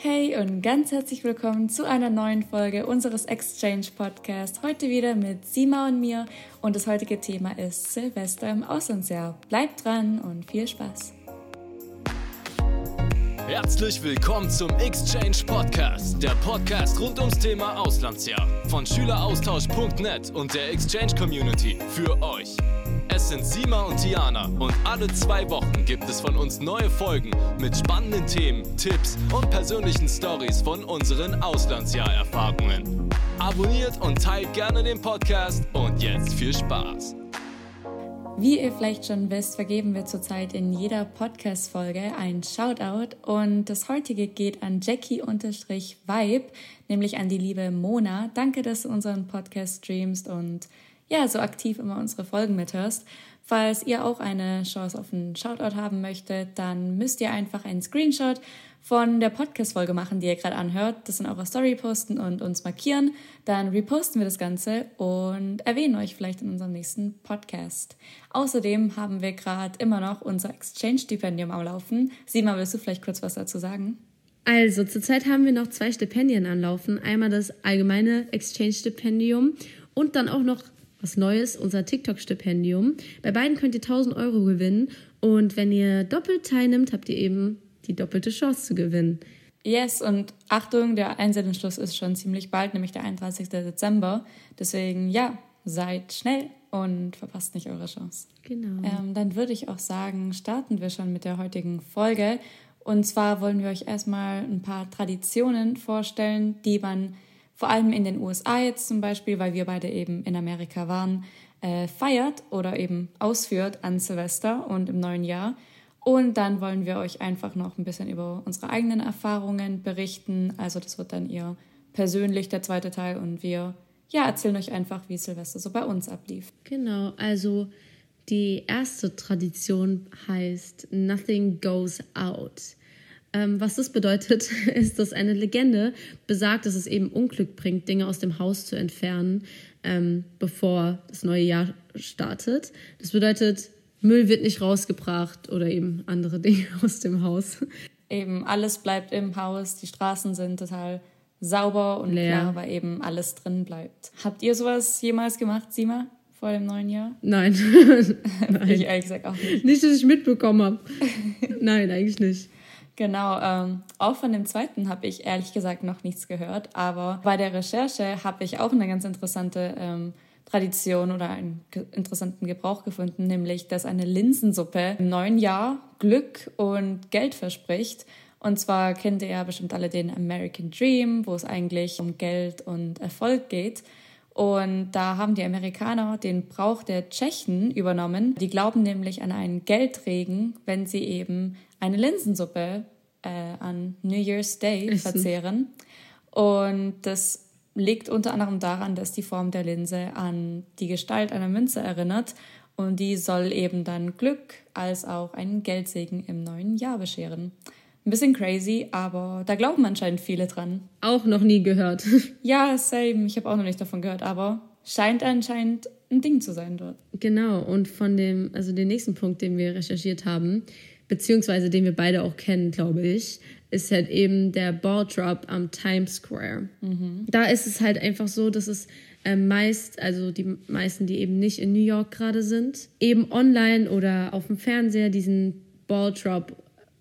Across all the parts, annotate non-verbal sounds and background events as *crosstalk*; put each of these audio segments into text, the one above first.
Hey und ganz herzlich willkommen zu einer neuen Folge unseres Exchange Podcasts. Heute wieder mit Sima und mir und das heutige Thema ist Silvester im Auslandsjahr. Bleibt dran und viel Spaß. Herzlich willkommen zum Exchange Podcast, der Podcast rund ums Thema Auslandsjahr von Schüleraustausch.net und der Exchange Community für euch. Es sind Sima und Tiana und alle zwei Wochen gibt es von uns neue Folgen mit spannenden Themen, Tipps und persönlichen Stories von unseren Auslandsjahrerfahrungen. Abonniert und teilt gerne den Podcast und jetzt viel Spaß. Wie ihr vielleicht schon wisst, vergeben wir zurzeit in jeder Podcast-Folge ein Shoutout und das heutige geht an Jackie-Vibe, nämlich an die liebe Mona. Danke, dass du unseren Podcast streamst und ja, so aktiv immer unsere Folgen mithörst. Falls ihr auch eine Chance auf einen Shoutout haben möchtet, dann müsst ihr einfach einen Screenshot von der Podcast-Folge machen, die ihr gerade anhört, das in eurer Story posten und uns markieren. Dann reposten wir das Ganze und erwähnen euch vielleicht in unserem nächsten Podcast. Außerdem haben wir gerade immer noch unser Exchange-Stipendium am Laufen. Sima, willst du vielleicht kurz was dazu sagen? Also, zurzeit haben wir noch zwei Stipendien anlaufen. Einmal das allgemeine Exchange-Stipendium und dann auch noch was Neues, unser TikTok-Stipendium. Bei beiden könnt ihr 1000 Euro gewinnen und wenn ihr doppelt teilnimmt, habt ihr eben die doppelte Chance zu gewinnen. Yes, und Achtung, der Einsendenschluss ist schon ziemlich bald, nämlich der 31. Dezember. Deswegen, ja, seid schnell und verpasst nicht eure Chance. Genau. Ähm, dann würde ich auch sagen, starten wir schon mit der heutigen Folge. Und zwar wollen wir euch erstmal ein paar Traditionen vorstellen, die man vor allem in den USA jetzt zum Beispiel, weil wir beide eben in Amerika waren, äh, feiert oder eben ausführt an Silvester und im neuen Jahr. Und dann wollen wir euch einfach noch ein bisschen über unsere eigenen Erfahrungen berichten. Also das wird dann ihr persönlich der zweite Teil und wir ja, erzählen euch einfach, wie Silvester so bei uns ablief. Genau, also die erste Tradition heißt Nothing Goes Out. Ähm, was das bedeutet, *laughs* ist, dass eine Legende besagt, dass es eben Unglück bringt, Dinge aus dem Haus zu entfernen, ähm, bevor das neue Jahr startet. Das bedeutet, Müll wird nicht rausgebracht oder eben andere *laughs* Dinge aus dem Haus. Eben alles bleibt im Haus, die Straßen sind total sauber und Leer. klar, weil eben alles drin bleibt. Habt ihr sowas jemals gemacht, Sima, vor dem neuen Jahr? Nein. *laughs* Nein. Ich ehrlich gesagt auch nicht. Nicht, dass ich mitbekommen habe. Nein, eigentlich nicht. Genau, ähm, auch von dem zweiten habe ich ehrlich gesagt noch nichts gehört, aber bei der Recherche habe ich auch eine ganz interessante ähm, Tradition oder einen interessanten Gebrauch gefunden, nämlich dass eine Linsensuppe im neuen Jahr Glück und Geld verspricht. Und zwar kennt ihr ja bestimmt alle den American Dream, wo es eigentlich um Geld und Erfolg geht. Und da haben die Amerikaner den Brauch der Tschechen übernommen. Die glauben nämlich an einen Geldregen, wenn sie eben eine Linsensuppe äh, an New Year's Day Essen. verzehren. Und das liegt unter anderem daran, dass die Form der Linse an die Gestalt einer Münze erinnert. Und die soll eben dann Glück als auch einen Geldsegen im neuen Jahr bescheren. Ein bisschen crazy, aber da glauben anscheinend viele dran. Auch noch nie gehört. *laughs* ja, same. Ich habe auch noch nicht davon gehört, aber scheint anscheinend ein Ding zu sein dort. Genau, und von dem, also den nächsten Punkt, den wir recherchiert haben, beziehungsweise den wir beide auch kennen, glaube ich, ist halt eben der Ball Drop am Times Square. Mhm. Da ist es halt einfach so, dass es äh, meist, also die meisten, die eben nicht in New York gerade sind, eben online oder auf dem Fernseher diesen Ball Drop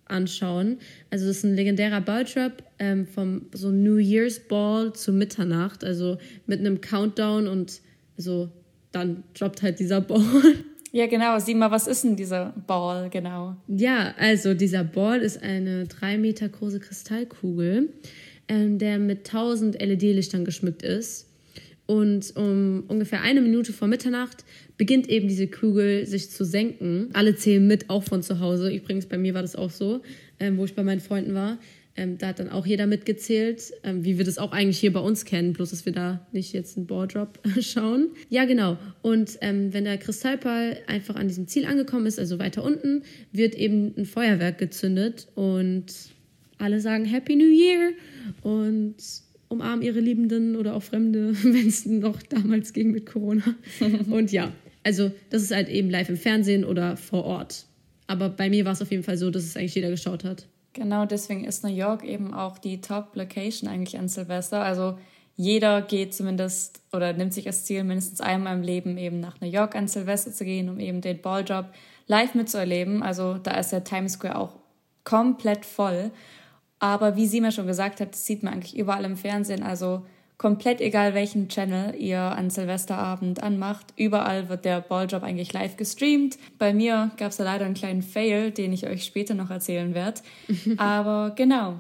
anschauen. Also das ist ein legendärer Balltrap ähm, vom so New Year's Ball zu Mitternacht, also mit einem Countdown und also dann droppt halt dieser *laughs* Ball. Ja, genau. Sieh mal, was ist denn dieser Ball genau? Ja, also dieser Ball ist eine drei Meter große Kristallkugel, ähm, der mit 1000 LED-Lichtern geschmückt ist. Und um ungefähr eine Minute vor Mitternacht beginnt eben diese Kugel sich zu senken. Alle zählen mit, auch von zu Hause. Übrigens, bei mir war das auch so, ähm, wo ich bei meinen Freunden war. Ähm, da hat dann auch jeder mitgezählt, ähm, wie wir das auch eigentlich hier bei uns kennen, bloß dass wir da nicht jetzt einen Boardrop *laughs* schauen. Ja, genau. Und ähm, wenn der Kristallball einfach an diesem Ziel angekommen ist, also weiter unten, wird eben ein Feuerwerk gezündet und alle sagen Happy New Year und umarmen ihre Liebenden oder auch Fremde, *laughs* wenn es noch damals ging mit Corona. *laughs* und ja, also das ist halt eben live im Fernsehen oder vor Ort. Aber bei mir war es auf jeden Fall so, dass es eigentlich jeder geschaut hat. Genau, deswegen ist New York eben auch die Top-Location eigentlich an Silvester. Also jeder geht zumindest oder nimmt sich als Ziel, mindestens einmal im Leben eben nach New York an Silvester zu gehen, um eben den Balljob live mitzuerleben. Also da ist der Times Square auch komplett voll. Aber wie sie mir schon gesagt hat, das sieht man eigentlich überall im Fernsehen. Also komplett egal, welchen Channel ihr an Silvesterabend anmacht. Überall wird der Balljob eigentlich live gestreamt. Bei mir gab es da leider einen kleinen Fail, den ich euch später noch erzählen werde. *laughs* Aber genau.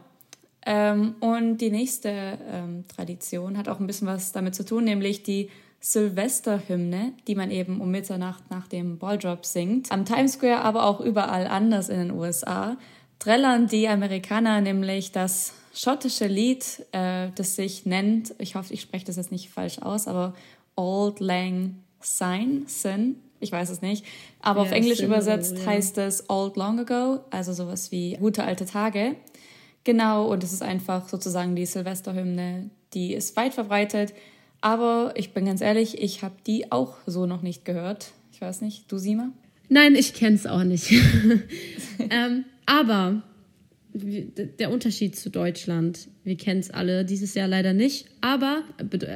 Ähm, und die nächste ähm, Tradition hat auch ein bisschen was damit zu tun, nämlich die Silvesterhymne, die man eben um Mitternacht nach dem Balldrop singt. Am Times Square, aber auch überall anders in den USA, trällern die Amerikaner nämlich das schottische Lied, äh, das sich nennt, ich hoffe, ich spreche das jetzt nicht falsch aus, aber Old Lang Syne, Sin, ich weiß es nicht. Aber ja, auf Englisch übersetzt ja. heißt es Old Long Ago, also sowas wie gute alte Tage. Genau, und es ist einfach sozusagen die Silvesterhymne, die ist weit verbreitet. Aber ich bin ganz ehrlich, ich habe die auch so noch nicht gehört. Ich weiß nicht, du Sima? Nein, ich kenne es auch nicht. *laughs* ähm, aber der Unterschied zu Deutschland, wir kennen es alle, dieses Jahr leider nicht. Aber,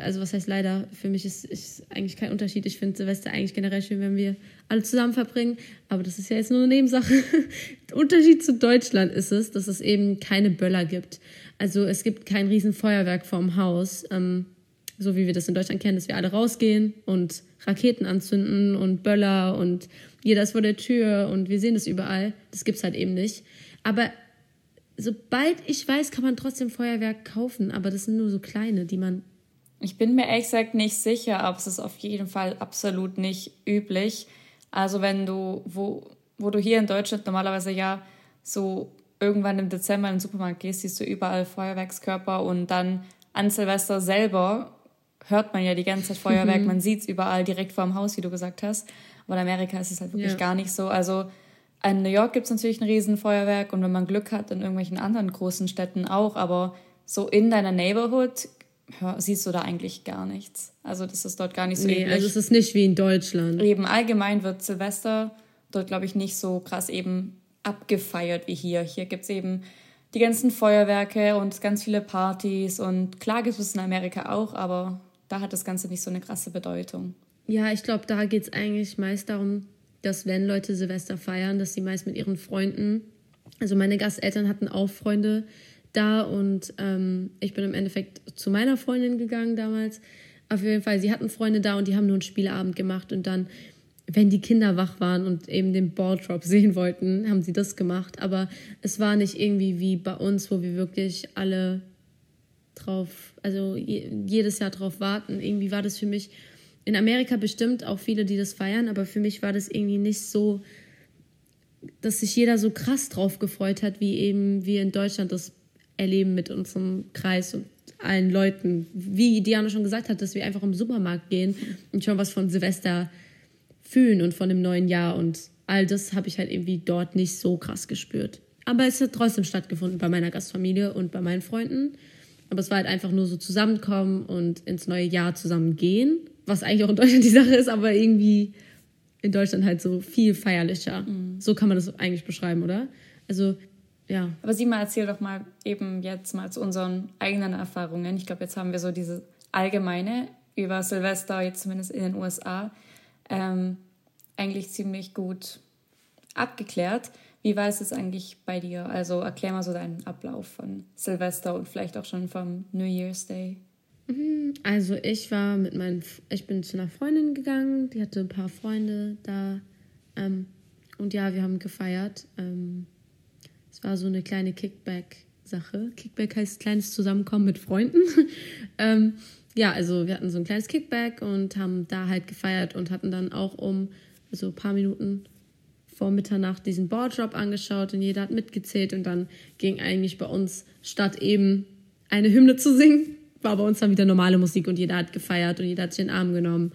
also was heißt leider, für mich ist, ist eigentlich kein Unterschied. Ich finde Silvester eigentlich generell schön, wenn wir alle zusammen verbringen. Aber das ist ja jetzt nur eine Nebensache. Der *laughs* Unterschied zu Deutschland ist es, dass es eben keine Böller gibt. Also es gibt kein Riesenfeuerwerk vorm Haus, ähm, so wie wir das in Deutschland kennen, dass wir alle rausgehen und Raketen anzünden und Böller und jeder ist vor der Tür und wir sehen das überall. Das gibt es halt eben nicht. Aber sobald ich weiß, kann man trotzdem Feuerwerk kaufen, aber das sind nur so kleine, die man. Ich bin mir ehrlich gesagt nicht sicher, aber es ist auf jeden Fall absolut nicht üblich. Also wenn du, wo, wo du hier in Deutschland normalerweise ja so irgendwann im Dezember in den Supermarkt gehst, siehst du überall Feuerwerkskörper und dann an Silvester selber hört man ja die ganze Zeit Feuerwerk, man sieht es überall direkt vor dem Haus, wie du gesagt hast. Aber in Amerika ist es halt wirklich ja. gar nicht so. Also in New York gibt es natürlich ein Riesenfeuerwerk und wenn man Glück hat, in irgendwelchen anderen großen Städten auch, aber so in deiner Neighborhood siehst du da eigentlich gar nichts. Also das ist dort gar nicht so nee, üblich. Also es ist nicht wie in Deutschland. Eben allgemein wird Silvester dort, glaube ich, nicht so krass eben abgefeiert wie hier. Hier gibt es eben die ganzen Feuerwerke und ganz viele Partys und klar gibt es in Amerika auch, aber da hat das Ganze nicht so eine krasse Bedeutung. Ja, ich glaube, da geht es eigentlich meist darum, dass wenn Leute Silvester feiern, dass sie meist mit ihren Freunden, also meine Gasteltern hatten auch Freunde da und ähm, ich bin im Endeffekt zu meiner Freundin gegangen damals. Auf jeden Fall, sie hatten Freunde da und die haben nur einen Spielabend gemacht und dann, wenn die Kinder wach waren und eben den Balldrop *laughs* sehen wollten, haben sie das gemacht. Aber es war nicht irgendwie wie bei uns, wo wir wirklich alle drauf, also jedes Jahr drauf warten. Irgendwie war das für mich in Amerika bestimmt auch viele, die das feiern, aber für mich war das irgendwie nicht so, dass sich jeder so krass drauf gefreut hat, wie eben wir in Deutschland das erleben mit unserem Kreis und allen Leuten. Wie Diana schon gesagt hat, dass wir einfach im Supermarkt gehen und schon was von Silvester fühlen und von dem neuen Jahr und all das habe ich halt irgendwie dort nicht so krass gespürt. Aber es hat trotzdem stattgefunden bei meiner Gastfamilie und bei meinen Freunden. Aber es war halt einfach nur so zusammenkommen und ins neue Jahr zusammen gehen was eigentlich auch in Deutschland *laughs* die Sache ist, aber irgendwie in Deutschland halt so viel feierlicher. Mhm. So kann man das eigentlich beschreiben, oder? Also, ja. Aber sieh mal, erzähl doch mal eben jetzt mal zu unseren eigenen Erfahrungen. Ich glaube, jetzt haben wir so diese allgemeine über Silvester, jetzt zumindest in den USA, ähm, eigentlich ziemlich gut abgeklärt. Wie war es jetzt eigentlich bei dir? Also erklär mal so deinen Ablauf von Silvester und vielleicht auch schon vom New Year's Day. Mhm. Also ich war mit meinen, ich bin zu einer Freundin gegangen, die hatte ein paar Freunde da. Ähm, und ja, wir haben gefeiert. Ähm, es war so eine kleine Kickback-Sache. Kickback heißt kleines Zusammenkommen mit Freunden. *laughs* ähm, ja, also wir hatten so ein kleines Kickback und haben da halt gefeiert und hatten dann auch um so ein paar Minuten vor Mitternacht diesen Boardrop angeschaut und jeder hat mitgezählt und dann ging eigentlich bei uns statt eben eine Hymne zu singen, war bei uns dann wieder normale Musik und jeder hat gefeiert und jeder hat sich den Arm genommen.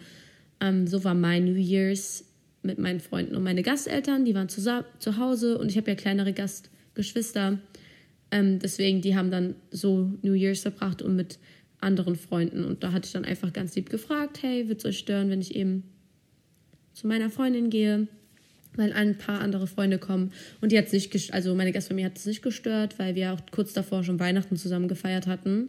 Ähm, so war mein New Year's mit meinen Freunden und meine Gasteltern, die waren zu, zu Hause und ich habe ja kleinere Gastgeschwister. Ähm, deswegen, die haben dann so New Year's verbracht und mit anderen Freunden. Und da hatte ich dann einfach ganz lieb gefragt, hey, wird es euch stören, wenn ich eben zu meiner Freundin gehe? Weil ein paar andere Freunde kommen. Und die hat sich, also meine Gastfamilie hat es nicht gestört, weil wir auch kurz davor schon Weihnachten zusammen gefeiert hatten.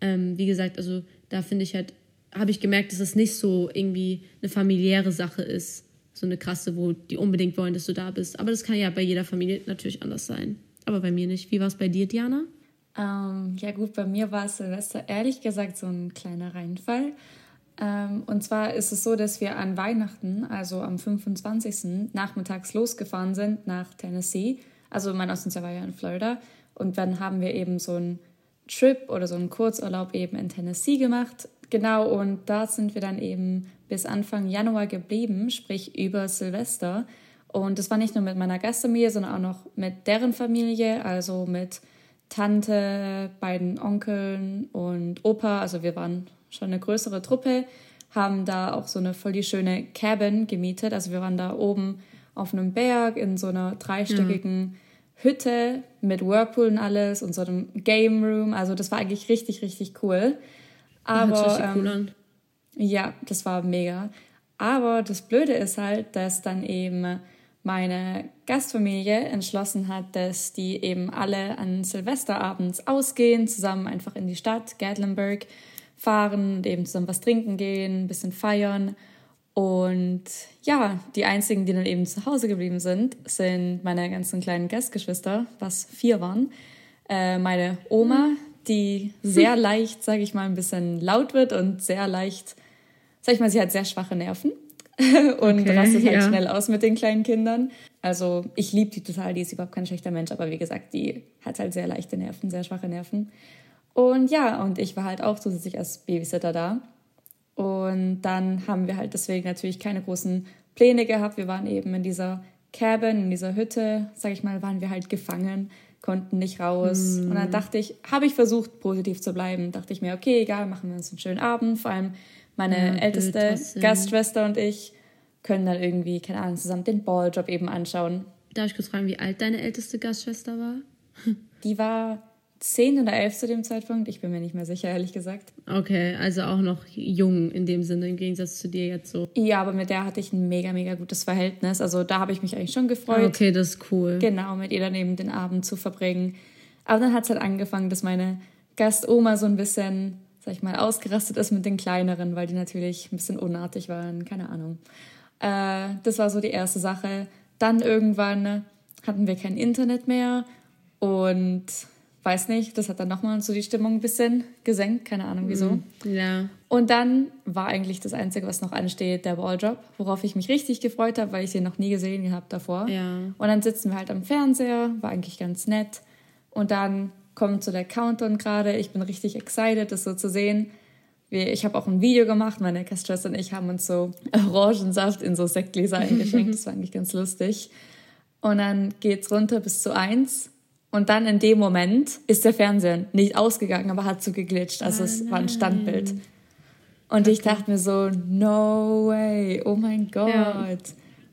Ähm, wie gesagt, also da finde ich halt, habe ich gemerkt, dass es nicht so irgendwie eine familiäre Sache ist. So eine krasse, wo die unbedingt wollen, dass du da bist. Aber das kann ja bei jeder Familie natürlich anders sein. Aber bei mir nicht. Wie war es bei dir, Diana? Ähm, ja gut, bei mir war Silvester ehrlich gesagt so ein kleiner Reinfall. Ähm, und zwar ist es so, dass wir an Weihnachten, also am 25. nachmittags losgefahren sind nach Tennessee. Also mein Auslandsjahr war ja in Florida. Und dann haben wir eben so einen Trip oder so einen Kurzurlaub eben in Tennessee gemacht. Genau, und da sind wir dann eben bis Anfang Januar geblieben, sprich über Silvester. Und das war nicht nur mit meiner Gastfamilie, sondern auch noch mit deren Familie, also mit Tante, beiden Onkeln und Opa. Also wir waren schon eine größere Truppe, haben da auch so eine voll die schöne Cabin gemietet. Also wir waren da oben auf einem Berg in so einer dreistöckigen mhm. Hütte mit Whirlpool und alles und so einem Game Room. Also das war eigentlich richtig, richtig cool. Aber ja, cool ähm, ja, das war mega. Aber das Blöde ist halt, dass dann eben meine Gastfamilie entschlossen hat, dass die eben alle an Silvesterabends ausgehen, zusammen einfach in die Stadt, Gatlinburg, fahren eben zusammen was trinken gehen, ein bisschen feiern. Und ja, die einzigen, die dann eben zu Hause geblieben sind, sind meine ganzen kleinen Gastgeschwister, was vier waren. Äh, meine Oma, die sehr *laughs* leicht, sage ich mal, ein bisschen laut wird und sehr leicht, sag ich mal, sie hat sehr schwache Nerven *laughs* und okay, rastet halt ja. schnell aus mit den kleinen Kindern. Also ich liebe die total, die ist überhaupt kein schlechter Mensch, aber wie gesagt, die hat halt sehr leichte Nerven, sehr schwache Nerven. Und ja, und ich war halt auch zusätzlich als Babysitter da. Und dann haben wir halt deswegen natürlich keine großen Pläne gehabt. Wir waren eben in dieser Cabin, in dieser Hütte, sag ich mal, waren wir halt gefangen, konnten nicht raus. Mm. Und dann dachte ich, habe ich versucht, positiv zu bleiben. Dachte ich mir, okay, egal, machen wir uns einen schönen Abend. Vor allem meine ja, älteste Gastschwester und ich können dann irgendwie, keine Ahnung, zusammen den Balljob eben anschauen. Darf ich kurz fragen, wie alt deine älteste Gastschwester war? Die war zehn oder elf zu dem Zeitpunkt. Ich bin mir nicht mehr sicher, ehrlich gesagt. Okay, also auch noch jung in dem Sinne, im Gegensatz zu dir jetzt so. Ja, aber mit der hatte ich ein mega, mega gutes Verhältnis. Also da habe ich mich eigentlich schon gefreut. Okay, das ist cool. Genau, mit ihr dann eben den Abend zu verbringen. Aber dann hat es halt angefangen, dass meine Gastoma so ein bisschen, sag ich mal, ausgerastet ist mit den kleineren, weil die natürlich ein bisschen unartig waren, keine Ahnung. Äh, das war so die erste Sache. Dann irgendwann hatten wir kein Internet mehr und weiß nicht, das hat dann nochmal so die Stimmung ein bisschen gesenkt, keine Ahnung wieso. Mhm. Ja. Und dann war eigentlich das Einzige, was noch ansteht, der Balljob, worauf ich mich richtig gefreut habe, weil ich sie noch nie gesehen habe davor. Ja. Und dann sitzen wir halt am Fernseher, war eigentlich ganz nett. Und dann kommt so der Countdown gerade. Ich bin richtig excited, das so zu sehen. Ich habe auch ein Video gemacht, meine Schwester und ich haben uns so Orangensaft in so Sektgläser *laughs* eingeschenkt. Das war eigentlich ganz lustig. Und dann geht's runter bis zu eins und dann in dem Moment ist der Fernseher nicht ausgegangen, aber hat so geglitscht. Also es oh war ein Standbild. Und okay. ich dachte mir so, no way, oh mein Gott. Ja.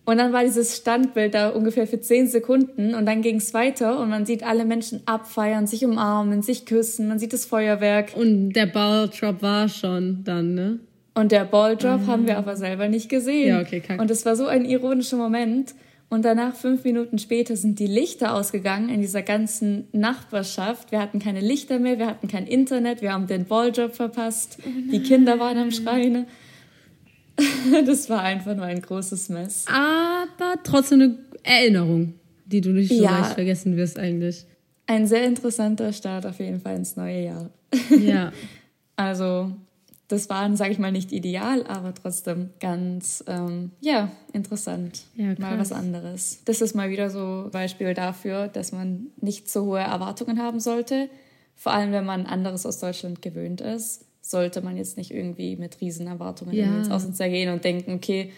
Und dann war dieses Standbild da ungefähr für zehn Sekunden und dann ging es weiter und man sieht alle Menschen abfeiern, sich umarmen, sich küssen, man sieht das Feuerwerk. Und der Balldrop war schon dann, ne? Und der Balldrop ah. haben wir aber selber nicht gesehen. Ja, okay, kacke. Und es war so ein ironischer Moment. Und danach, fünf Minuten später, sind die Lichter ausgegangen in dieser ganzen Nachbarschaft. Wir hatten keine Lichter mehr, wir hatten kein Internet, wir haben den Balljob verpasst. Oh die Kinder waren am Schreien. *laughs* Das war einfach nur ein großes Mess. Aber trotzdem eine Erinnerung, die du nicht so ja, leicht vergessen wirst eigentlich. Ein sehr interessanter Start auf jeden Fall ins neue Jahr. Ja. *laughs* also das war, sage ich mal, nicht ideal, aber trotzdem ganz, ähm, ja, interessant. Ja, mal was anderes. Das ist mal wieder so ein Beispiel dafür, dass man nicht so hohe Erwartungen haben sollte. Vor allem, wenn man anderes aus Deutschland gewöhnt ist, sollte man jetzt nicht irgendwie mit riesen Erwartungen ja. ins Auslandsjahr gehen und denken, okay,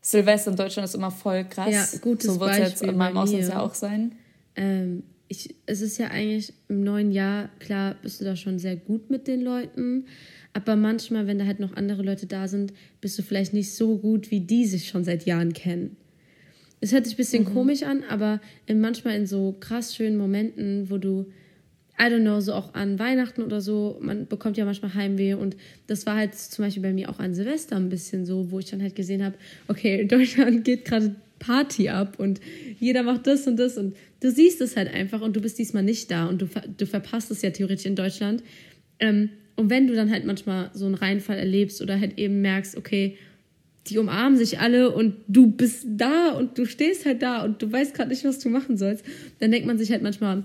Silvester in Deutschland ist immer voll krass. Ja, gutes so wird es jetzt in meinem Auslandsjahr auch sein. Ähm, ich, es ist ja eigentlich im neuen Jahr, klar, bist du da schon sehr gut mit den Leuten, aber manchmal, wenn da halt noch andere Leute da sind, bist du vielleicht nicht so gut, wie die sich schon seit Jahren kennen. Es hört sich ein bisschen mhm. komisch an, aber in, manchmal in so krass schönen Momenten, wo du I don't know, so auch an Weihnachten oder so, man bekommt ja manchmal Heimweh und das war halt zum Beispiel bei mir auch an Silvester ein bisschen so, wo ich dann halt gesehen habe, okay, in Deutschland *laughs* geht gerade Party ab und jeder macht das und das und du siehst es halt einfach und du bist diesmal nicht da und du, du verpasst es ja theoretisch in Deutschland. Ähm, und wenn du dann halt manchmal so einen Reinfall erlebst oder halt eben merkst, okay, die umarmen sich alle und du bist da und du stehst halt da und du weißt gerade nicht, was du machen sollst, dann denkt man sich halt manchmal,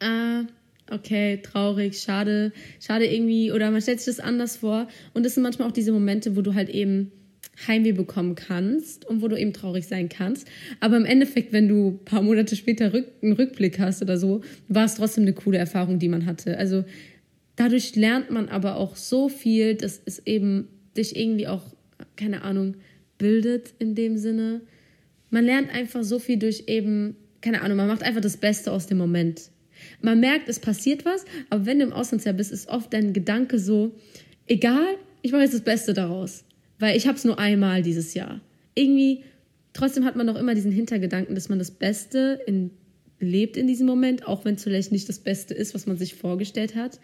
ah, okay, traurig, schade, schade irgendwie, oder man stellt sich das anders vor. Und das sind manchmal auch diese Momente, wo du halt eben Heimweh bekommen kannst und wo du eben traurig sein kannst. Aber im Endeffekt, wenn du ein paar Monate später Rück einen Rückblick hast oder so, war es trotzdem eine coole Erfahrung, die man hatte. Also dadurch lernt man aber auch so viel, dass es eben dich irgendwie auch, keine Ahnung, bildet in dem Sinne. Man lernt einfach so viel durch eben, keine Ahnung, man macht einfach das Beste aus dem Moment. Man merkt, es passiert was, aber wenn du im Auslandsjahr bist, ist oft dein Gedanke so, egal, ich mache jetzt das Beste daraus. Weil ich habe es nur einmal dieses Jahr. Irgendwie, trotzdem hat man noch immer diesen Hintergedanken, dass man das Beste in, lebt in diesem Moment, auch wenn es vielleicht nicht das Beste ist, was man sich vorgestellt hat.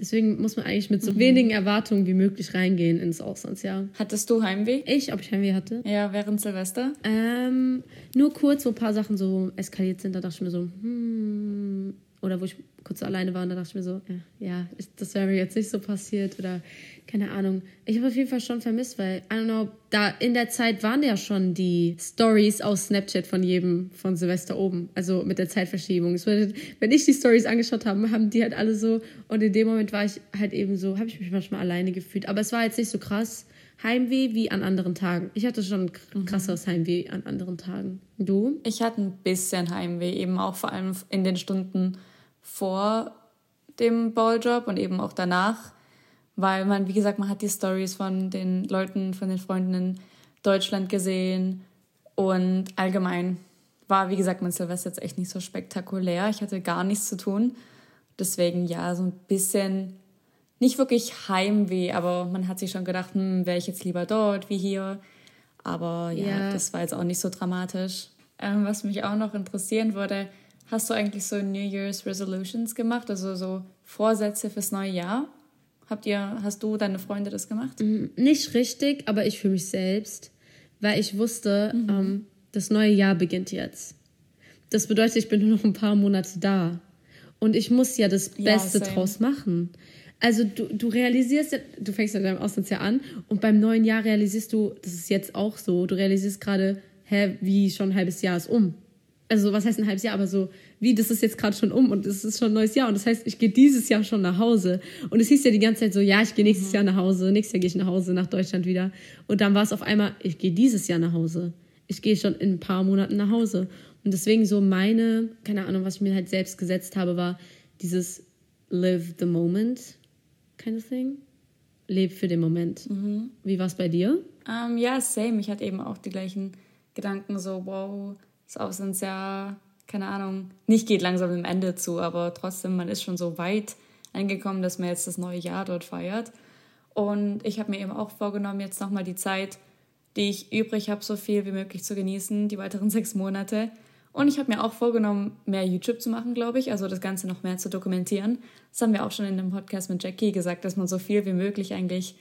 Deswegen muss man eigentlich mit so mhm. wenigen Erwartungen wie möglich reingehen ins Auslandsjahr. Hattest du Heimweh? Ich, ob ich Heimweh hatte? Ja, während Silvester? Ähm, nur kurz, wo ein paar Sachen so eskaliert sind, da dachte ich mir so, hm, oder wo ich kurz alleine war und da dachte ich mir so, ja, ja das wäre mir jetzt nicht so passiert oder keine Ahnung. Ich habe auf jeden Fall schon vermisst, weil, I don't know, da in der Zeit waren ja schon die Stories aus Snapchat von jedem von Silvester oben, also mit der Zeitverschiebung. Bedeutet, wenn ich die Stories angeschaut habe, haben die halt alle so und in dem Moment war ich halt eben so, habe ich mich manchmal alleine gefühlt, aber es war jetzt nicht so krass. Heimweh wie an anderen Tagen. Ich hatte schon mhm. krasseres Heimweh an anderen Tagen. Du? Ich hatte ein bisschen Heimweh, eben auch vor allem in den Stunden vor dem Balljob und eben auch danach, weil man, wie gesagt, man hat die Stories von den Leuten, von den Freunden in Deutschland gesehen und allgemein war, wie gesagt, mein Silvester jetzt echt nicht so spektakulär. Ich hatte gar nichts zu tun. Deswegen ja, so ein bisschen, nicht wirklich Heimweh, aber man hat sich schon gedacht, hm, wäre ich jetzt lieber dort wie hier. Aber ja, ja, das war jetzt auch nicht so dramatisch. Ähm, was mich auch noch interessieren würde, Hast du eigentlich so New Year's Resolutions gemacht, also so Vorsätze fürs neue Jahr? Habt ihr, hast du, deine Freunde das gemacht? Mm, nicht richtig, aber ich für mich selbst, weil ich wusste, mhm. ähm, das neue Jahr beginnt jetzt. Das bedeutet, ich bin nur noch ein paar Monate da. Und ich muss ja das Beste ja, draus machen. Also du, du realisierst, du fängst ja deinem Auslandsjahr an und beim neuen Jahr realisierst du, das ist jetzt auch so, du realisierst gerade, hä, wie schon ein halbes Jahr ist um also was heißt ein halbes Jahr, aber so, wie, das ist jetzt gerade schon um und es ist schon ein neues Jahr und das heißt, ich gehe dieses Jahr schon nach Hause. Und es hieß ja die ganze Zeit so, ja, ich gehe nächstes mhm. Jahr nach Hause, nächstes Jahr gehe ich nach Hause, nach Deutschland wieder. Und dann war es auf einmal, ich gehe dieses Jahr nach Hause. Ich gehe schon in ein paar Monaten nach Hause. Und deswegen so meine, keine Ahnung, was ich mir halt selbst gesetzt habe, war dieses Live the Moment kind of thing. Leb für den Moment. Mhm. Wie war es bei dir? Um, ähm, ja, same. Ich hatte eben auch die gleichen Gedanken, so, wow, das Auslandsjahr, keine Ahnung, nicht geht langsam dem Ende zu, aber trotzdem, man ist schon so weit angekommen, dass man jetzt das neue Jahr dort feiert. Und ich habe mir eben auch vorgenommen, jetzt nochmal die Zeit, die ich übrig habe, so viel wie möglich zu genießen, die weiteren *laughs* sechs Monate. Und ich habe mir auch vorgenommen, mehr YouTube zu machen, glaube ich, also das Ganze noch mehr zu dokumentieren. Das haben wir auch schon in dem Podcast mit Jackie gesagt, dass man so viel wie möglich eigentlich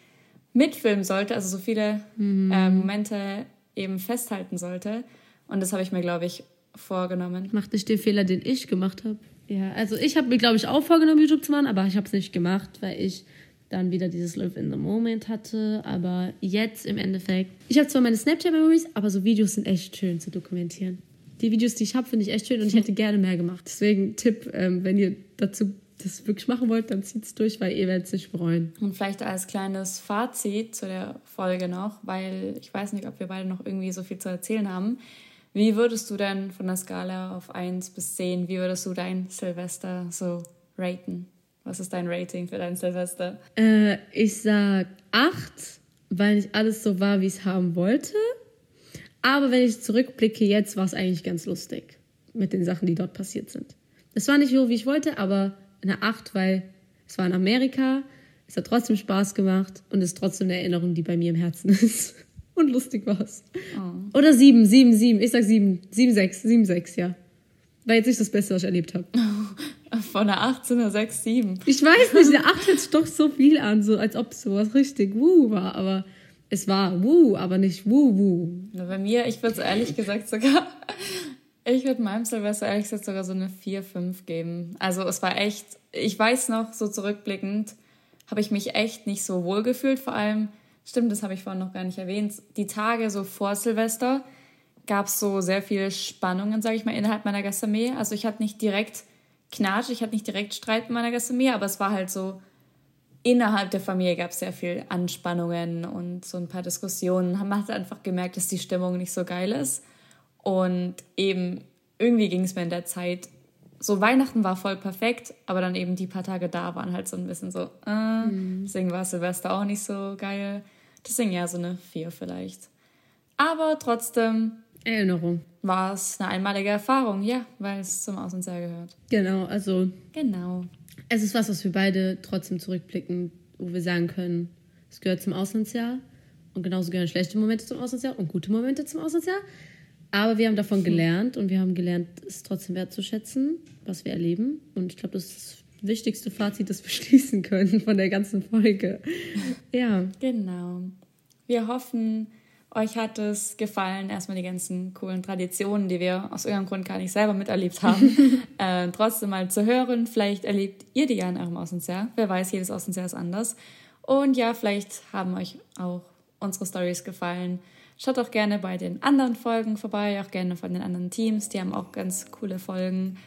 mitfilmen sollte, also so viele mhm. äh, Momente eben festhalten sollte. Und das habe ich mir, glaube ich, vorgenommen. Mach nicht den Fehler, den ich gemacht habe. Ja, also ich habe mir, glaube ich, auch vorgenommen, YouTube zu machen, aber ich habe es nicht gemacht, weil ich dann wieder dieses Live in the Moment hatte. Aber jetzt im Endeffekt, ich habe zwar meine Snapchat-Memories, aber so Videos sind echt schön zu dokumentieren. Die Videos, die ich habe, finde ich echt schön und ich hätte gerne mehr gemacht. Deswegen Tipp, ähm, wenn ihr dazu das wirklich machen wollt, dann zieht es durch, weil ihr werdet es nicht bereuen. Und vielleicht als kleines Fazit zu der Folge noch, weil ich weiß nicht, ob wir beide noch irgendwie so viel zu erzählen haben. Wie würdest du denn von der Skala auf 1 bis 10, wie würdest du dein Silvester so raten? Was ist dein Rating für dein Silvester? Äh, ich sag 8, weil nicht alles so war, wie ich es haben wollte. Aber wenn ich zurückblicke, jetzt war es eigentlich ganz lustig mit den Sachen, die dort passiert sind. Es war nicht so, wie ich wollte, aber eine 8, weil es war in Amerika, es hat trotzdem Spaß gemacht und ist trotzdem eine Erinnerung, die bei mir im Herzen *laughs* ist und lustig war's. Oh. Oder sieben, sieben, sieben. Ich sag sieben, sieben, sechs, sieben, sechs, ja. War jetzt nicht das Beste, was ich erlebt habe. *laughs* Von einer 18er 6, 7. Ich weiß nicht, der 8 *laughs* hört sich doch so viel an, so als ob sowas richtig wuh war, aber es war wuh, aber nicht wuh wuh. Bei mir, ich würde es ehrlich gesagt sogar, *laughs* ich würde meinem Silvester ehrlich gesagt sogar so eine 4, 5 geben. Also es war echt, ich weiß noch, so zurückblickend, habe ich mich echt nicht so wohl gefühlt, vor allem, stimmt, das habe ich vorhin noch gar nicht erwähnt, die Tage so vor Silvester gab es so sehr viele Spannungen, sage ich mal, innerhalb meiner Gastarmee. Also ich hatte nicht direkt Knatsch, ich hatte nicht direkt Streit mit meiner Gastarmee, aber es war halt so, innerhalb der Familie gab es sehr viel Anspannungen und so ein paar Diskussionen. Man hat einfach gemerkt, dass die Stimmung nicht so geil ist. Und eben irgendwie ging es mir in der Zeit, so Weihnachten war voll perfekt, aber dann eben die paar Tage da waren halt so ein bisschen so, äh, mhm. deswegen war Silvester auch nicht so geil. Deswegen ja, so eine vier vielleicht. Aber trotzdem Erinnerung. War es eine einmalige Erfahrung, ja, weil es zum Auslandsjahr gehört. Genau, also. Genau. Es ist was, was wir beide trotzdem zurückblicken, wo wir sagen können, es gehört zum Auslandsjahr und genauso gehören schlechte Momente zum Auslandsjahr und gute Momente zum Auslandsjahr. Aber wir haben davon hm. gelernt und wir haben gelernt, es trotzdem wertzuschätzen, was wir erleben. Und ich glaube, das ist das wichtigste Fazit, das wir *laughs* schließen können von der ganzen Folge. Ja. Genau. Wir hoffen, euch hat es gefallen, erstmal die ganzen coolen Traditionen, die wir aus irgendeinem Grund gar nicht selber miterlebt haben, *laughs* äh, trotzdem mal zu hören. Vielleicht erlebt ihr die ja in eurem Auslandsjahr. Wer weiß, jedes Auslandsjahr ist anders. Und ja, vielleicht haben euch auch unsere Stories gefallen. Schaut auch gerne bei den anderen Folgen vorbei, auch gerne von den anderen Teams. Die haben auch ganz coole Folgen.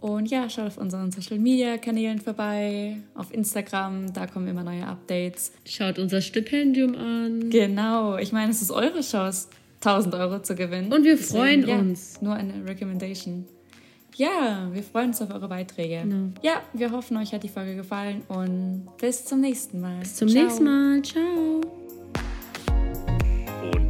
Und ja, schaut auf unseren Social Media Kanälen vorbei, auf Instagram, da kommen immer neue Updates. Schaut unser Stipendium an. Genau, ich meine, es ist eure Chance, 1000 Euro zu gewinnen. Und wir Deswegen, freuen ja, uns. Nur eine Recommendation. Ja, wir freuen uns auf eure Beiträge. Genau. Ja, wir hoffen, euch hat die Folge gefallen und bis zum nächsten Mal. Bis zum Ciao. nächsten Mal. Ciao.